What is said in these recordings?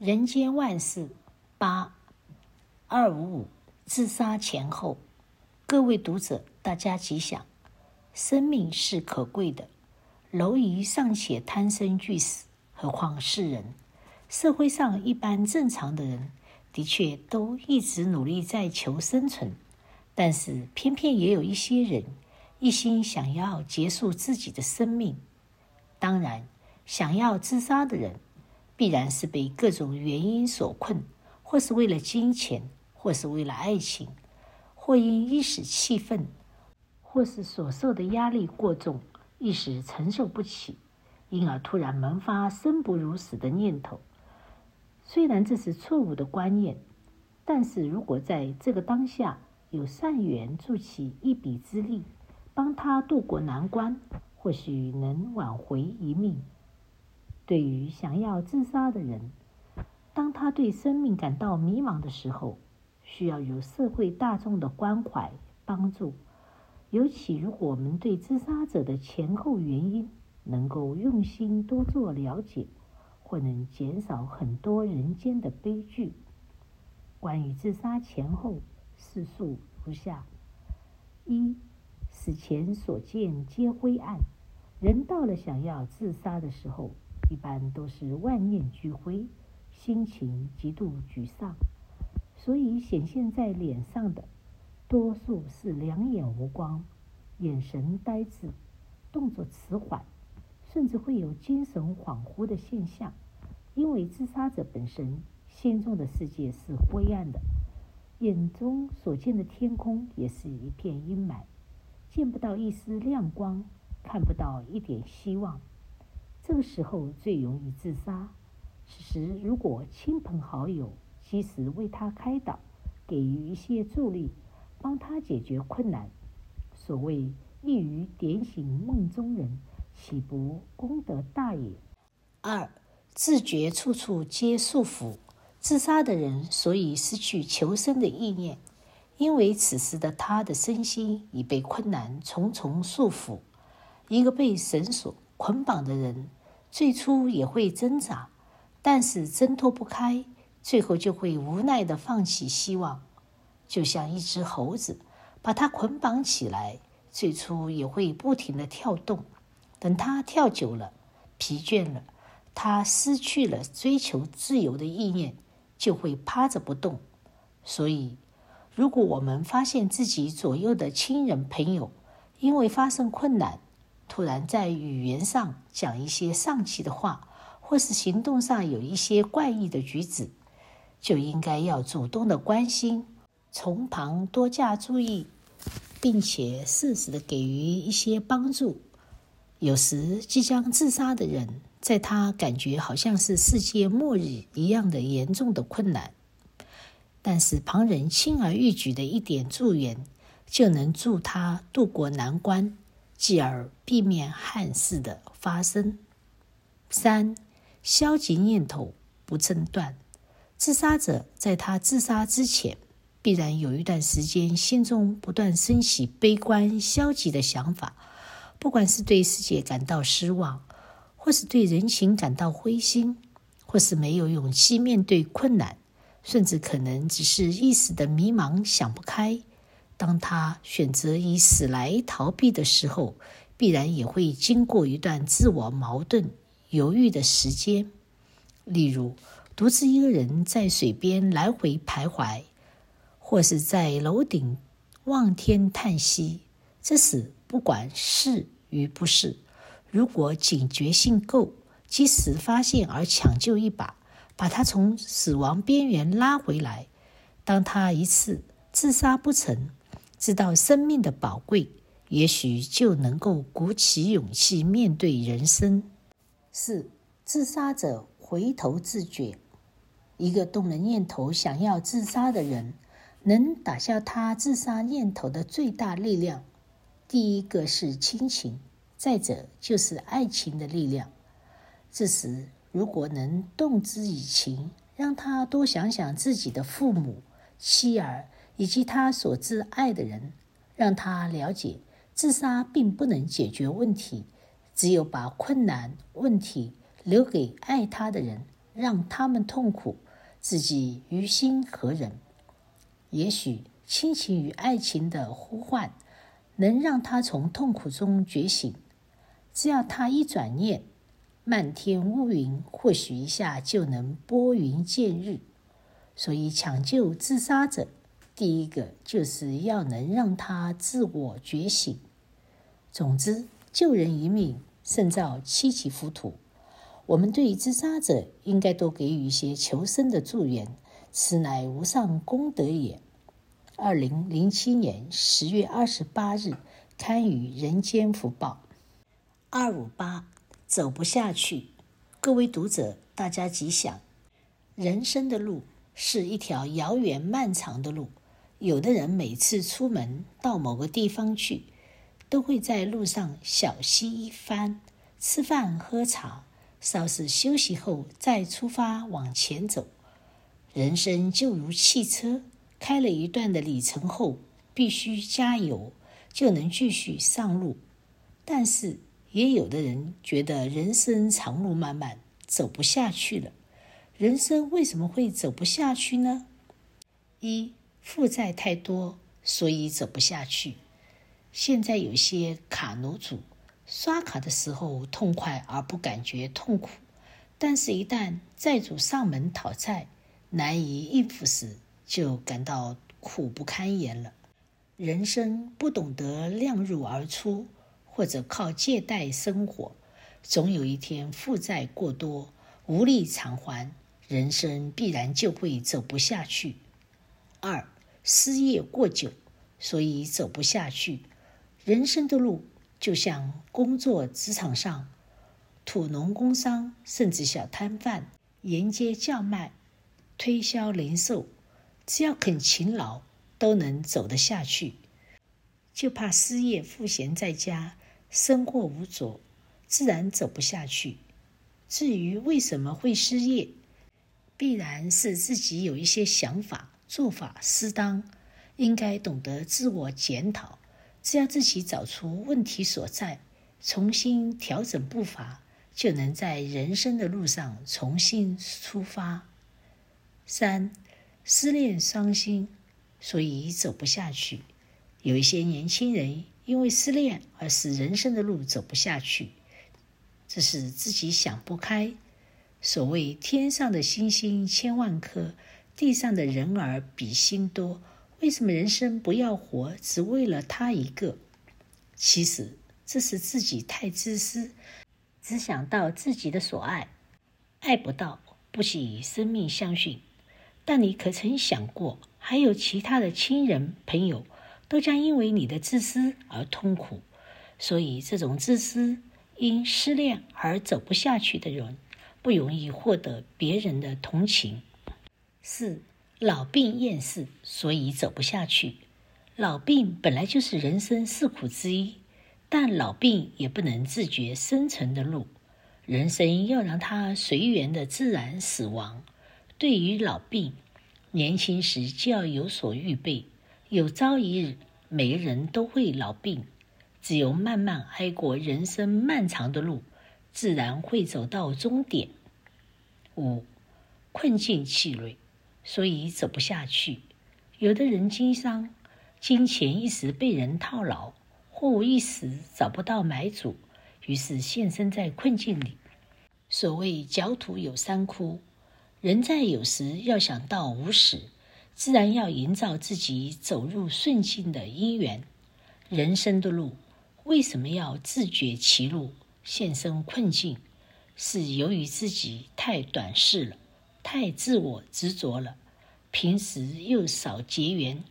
人间万事八二五五自杀前后，各位读者，大家吉祥。生命是可贵的，蝼蚁尚且贪生惧死，何况是人？社会上一般正常的人，的确都一直努力在求生存，但是偏偏也有一些人一心想要结束自己的生命。当然，想要自杀的人。必然是被各种原因所困，或是为了金钱，或是为了爱情，或因一时气愤，或是所受的压力过重，一时承受不起，因而突然萌发生不如死的念头。虽然这是错误的观念，但是如果在这个当下有善缘助其一臂之力，帮他渡过难关，或许能挽回一命。对于想要自杀的人，当他对生命感到迷茫的时候，需要有社会大众的关怀帮助。尤其如果我们对自杀者的前后原因能够用心多做了解，或能减少很多人间的悲剧。关于自杀前后，叙述如下：一、死前所见皆灰暗，人到了想要自杀的时候。一般都是万念俱灰，心情极度沮丧，所以显现在脸上的多数是两眼无光、眼神呆滞、动作迟缓，甚至会有精神恍惚的现象。因为自杀者本身心中的世界是灰暗的，眼中所见的天空也是一片阴霾，见不到一丝亮光，看不到一点希望。这个时候最容易自杀。此时，如果亲朋好友及时为他开导，给予一些助力，帮他解决困难，所谓一语点醒梦中人，岂不功德大也？二、自觉处处皆束缚。自杀的人所以失去求生的意念，因为此时的他的身心已被困难重重束缚。一个被绳索捆绑的人，最初也会挣扎，但是挣脱不开，最后就会无奈地放弃希望。就像一只猴子，把它捆绑起来，最初也会不停地跳动。等它跳久了，疲倦了，它失去了追求自由的意念，就会趴着不动。所以，如果我们发现自己左右的亲人朋友因为发生困难，突然在语言上讲一些丧气的话，或是行动上有一些怪异的举止，就应该要主动的关心，从旁多加注意，并且适时的给予一些帮助。有时即将自杀的人，在他感觉好像是世界末日一样的严重的困难，但是旁人轻而易举的一点助言，就能助他渡过难关。继而避免憾事的发生。三、消极念头不正断。自杀者在他自杀之前，必然有一段时间心中不断升起悲观、消极的想法，不管是对世界感到失望，或是对人情感到灰心，或是没有勇气面对困难，甚至可能只是一时的迷茫，想不开。当他选择以死来逃避的时候，必然也会经过一段自我矛盾、犹豫的时间。例如，独自一个人在水边来回徘徊，或是在楼顶望天叹息。这时，不管是与不是，如果警觉性够，及时发现而抢救一把，把他从死亡边缘拉回来。当他一次自杀不成，知道生命的宝贵，也许就能够鼓起勇气面对人生。四、自杀者回头自觉。一个动了念头想要自杀的人，能打消他自杀念头的最大力量，第一个是亲情，再者就是爱情的力量。这时，如果能动之以情，让他多想想自己的父母、妻儿。以及他所挚爱的人，让他了解，自杀并不能解决问题，只有把困难问题留给爱他的人，让他们痛苦，自己于心何忍？也许亲情与爱情的呼唤，能让他从痛苦中觉醒。只要他一转念，漫天乌云或许一下就能拨云见日。所以，抢救自杀者，第一个就是要能让他自我觉醒。总之，救人一命胜造七级浮屠。我们对自杀者应该多给予一些求生的助缘，此乃无上功德也。二零零七年十月二十八日刊于《人间福报》。二五八走不下去，各位读者，大家吉祥。人生的路是一条遥远漫长的路，有的人每次出门到某个地方去，都会在路上小憩一番，吃饭喝茶，稍事休息后再出发往前走。人生就如汽车。开了一段的里程后，必须加油，就能继续上路。但是，也有的人觉得人生长路漫漫，走不下去了。人生为什么会走不下去呢？一、负债太多，所以走不下去。现在有些卡奴主刷卡的时候痛快而不感觉痛苦，但是，一旦债主上门讨债，难以应付时，就感到苦不堪言了。人生不懂得量入而出，或者靠借贷生活，总有一天负债过多，无力偿还，人生必然就会走不下去。二、失业过久，所以走不下去。人生的路就像工作职场上，土农工商，甚至小摊贩沿街叫卖、推销零售。只要肯勤劳，都能走得下去。就怕失业赋闲在家，生活无着，自然走不下去。至于为什么会失业，必然是自己有一些想法、做法失当，应该懂得自我检讨。只要自己找出问题所在，重新调整步伐，就能在人生的路上重新出发。三。失恋伤心，所以走不下去。有一些年轻人因为失恋而使人生的路走不下去，这是自己想不开。所谓天上的星星千万颗，地上的人儿比心多。为什么人生不要活，只为了他一个？其实这是自己太自私，只想到自己的所爱，爱不到，不惜以生命相殉。但你可曾想过，还有其他的亲人朋友，都将因为你的自私而痛苦。所以，这种自私因失恋而走不下去的人，不容易获得别人的同情。四、老病厌世，所以走不下去。老病本来就是人生四苦之一，但老病也不能自觉生存的路。人生要让它随缘的自然死亡。对于老病，年轻时就要有所预备。有朝一日，每个人都会老病，只有慢慢挨过人生漫长的路，自然会走到终点。五，困境气馁，所以走不下去。有的人经商，金钱一时被人套牢，货物一时找不到买主，于是陷身在困境里。所谓狡兔有三窟。人在有时要想到无时，自然要营造自己走入顺境的因缘。人生的路为什么要自绝其路，陷身困境？是由于自己太短视了，太自我执着了。平时又少结缘。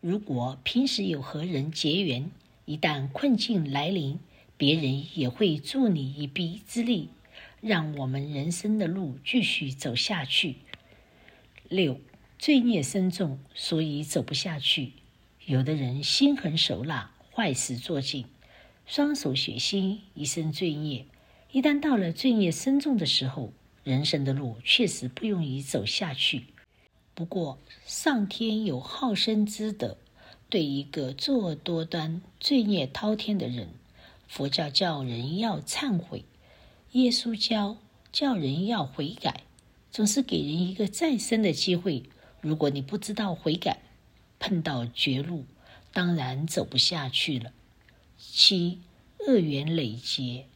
如果平时有和人结缘，一旦困境来临，别人也会助你一臂之力。让我们人生的路继续走下去。六，罪孽深重，所以走不下去。有的人心狠手辣，坏事做尽，双手血腥，一身罪孽。一旦到了罪孽深重的时候，人生的路确实不容易走下去。不过，上天有好生之德，对一个作恶多端、罪孽滔天的人，佛教叫人要忏悔。耶稣教叫人要悔改，总是给人一个再生的机会。如果你不知道悔改，碰到绝路，当然走不下去了。七，恶缘累结，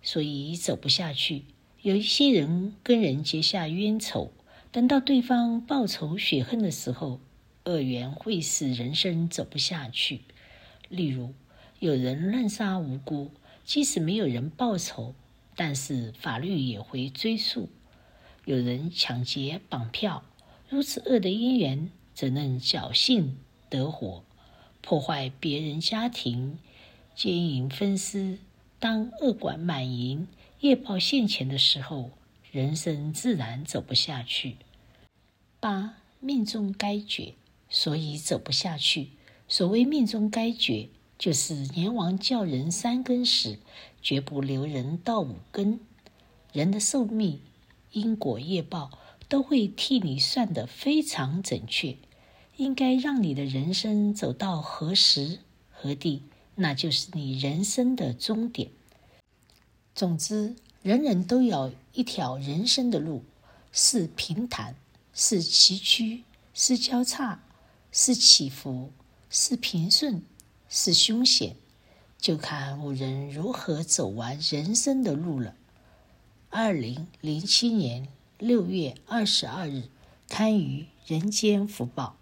所以走不下去。有一些人跟人结下冤仇，等到对方报仇雪恨的时候，恶缘会使人生走不下去。例如，有人滥杀无辜，即使没有人报仇，但是法律也会追诉。有人抢劫绑票，如此恶的因缘，怎能侥幸得活？破坏别人家庭，奸淫分尸，当恶贯满盈，业报现前的时候，人生自然走不下去。八，命中该绝，所以走不下去。所谓命中该绝，就是阎王叫人三更死，绝不留人到五更。人的寿命。因果业报都会替你算得非常准确，应该让你的人生走到何时何地，那就是你人生的终点。总之，人人都有一条人生的路，是平坦，是崎岖，是交叉，是起伏，是平顺，是凶险，就看五人如何走完人生的路了。二零零七年六月二十二日，刊于《人间福报》。